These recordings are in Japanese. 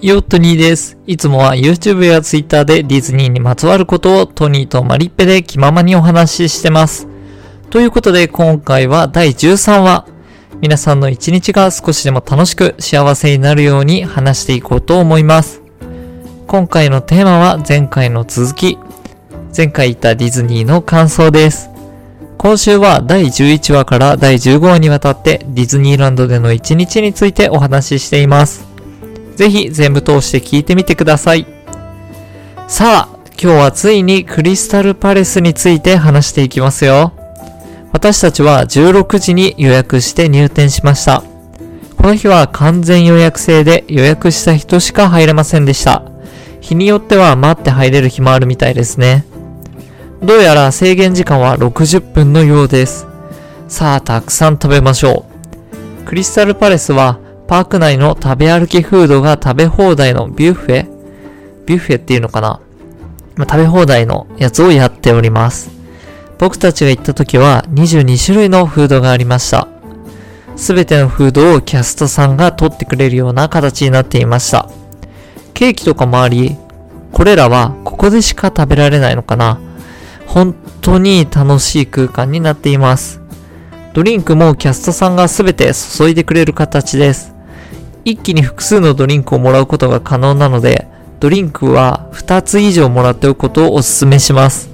ヨットニーです。いつもは YouTube や Twitter でディズニーにまつわることをトニーとマリッペで気ままにお話ししてます。ということで今回は第13話。皆さんの一日が少しでも楽しく幸せになるように話していこうと思います。今回のテーマは前回の続き。前回言ったディズニーの感想です。今週は第11話から第15話にわたってディズニーランドでの一日についてお話ししています。ぜひ全部通して聞いてみてください。さあ、今日はついにクリスタルパレスについて話していきますよ。私たちは16時に予約して入店しました。この日は完全予約制で予約した人しか入れませんでした。日によっては待って入れる日もあるみたいですね。どうやら制限時間は60分のようです。さあ、たくさん食べましょう。クリスタルパレスはパーク内の食べ歩きフードが食べ放題のビュッフェ？ビュッフェっていうのかな、まあ、食べ放題のやつをやっております。僕たちが行った時は22種類のフードがありました。すべてのフードをキャストさんが取ってくれるような形になっていました。ケーキとかもあり、これらはここでしか食べられないのかな？本当に楽しい空間になっています。ドリンクもキャストさんがすべて注いでくれる形です。一気に複数のドリンクをもらうことが可能なので、ドリンクは2つ以上もらっておくことをお勧めします。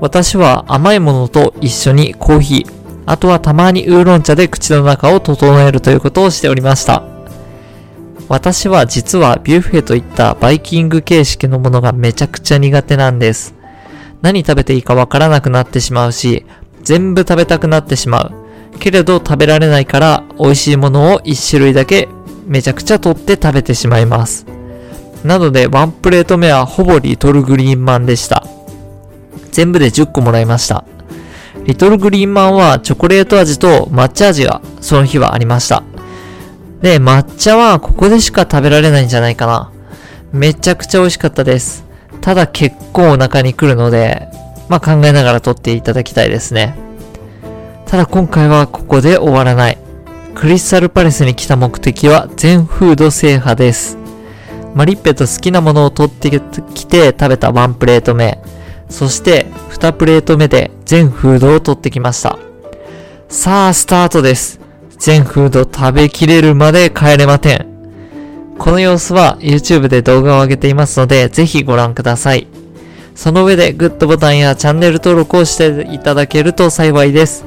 私は甘いものと一緒にコーヒー、あとはたまにウーロン茶で口の中を整えるということをしておりました。私は実はビュッフェといったバイキング形式のものがめちゃくちゃ苦手なんです。何食べていいかわからなくなってしまうし、全部食べたくなってしまう。けれど食べられないから美味しいものを1種類だけめちゃくちゃ取って食べてしまいます。なのでワンプレート目はほぼリトルグリーンマンでした。全部で10個もらいました。リトルグリーンマンはチョコレート味と抹茶味がその日はありました。で、抹茶はここでしか食べられないんじゃないかな。めちゃくちゃ美味しかったです。ただ結構お腹に来るので、まあ考えながら取っていただきたいですね。ただ今回はここで終わらない。クリスタルパレスに来た目的は全フード制覇です。マリッペと好きなものを取ってきて食べたワンプレート目。そして2プレート目で全フードを取ってきました。さあ、スタートです。全フード食べきれるまで帰れません。この様子は YouTube で動画を上げていますので、ぜひご覧ください。その上でグッドボタンやチャンネル登録をしていただけると幸いです。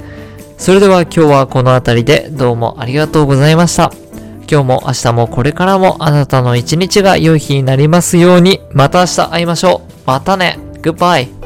それでは今日はこの辺りでどうもありがとうございました。今日も明日もこれからもあなたの一日が良い日になりますように、また明日会いましょう。またね。グッバイ。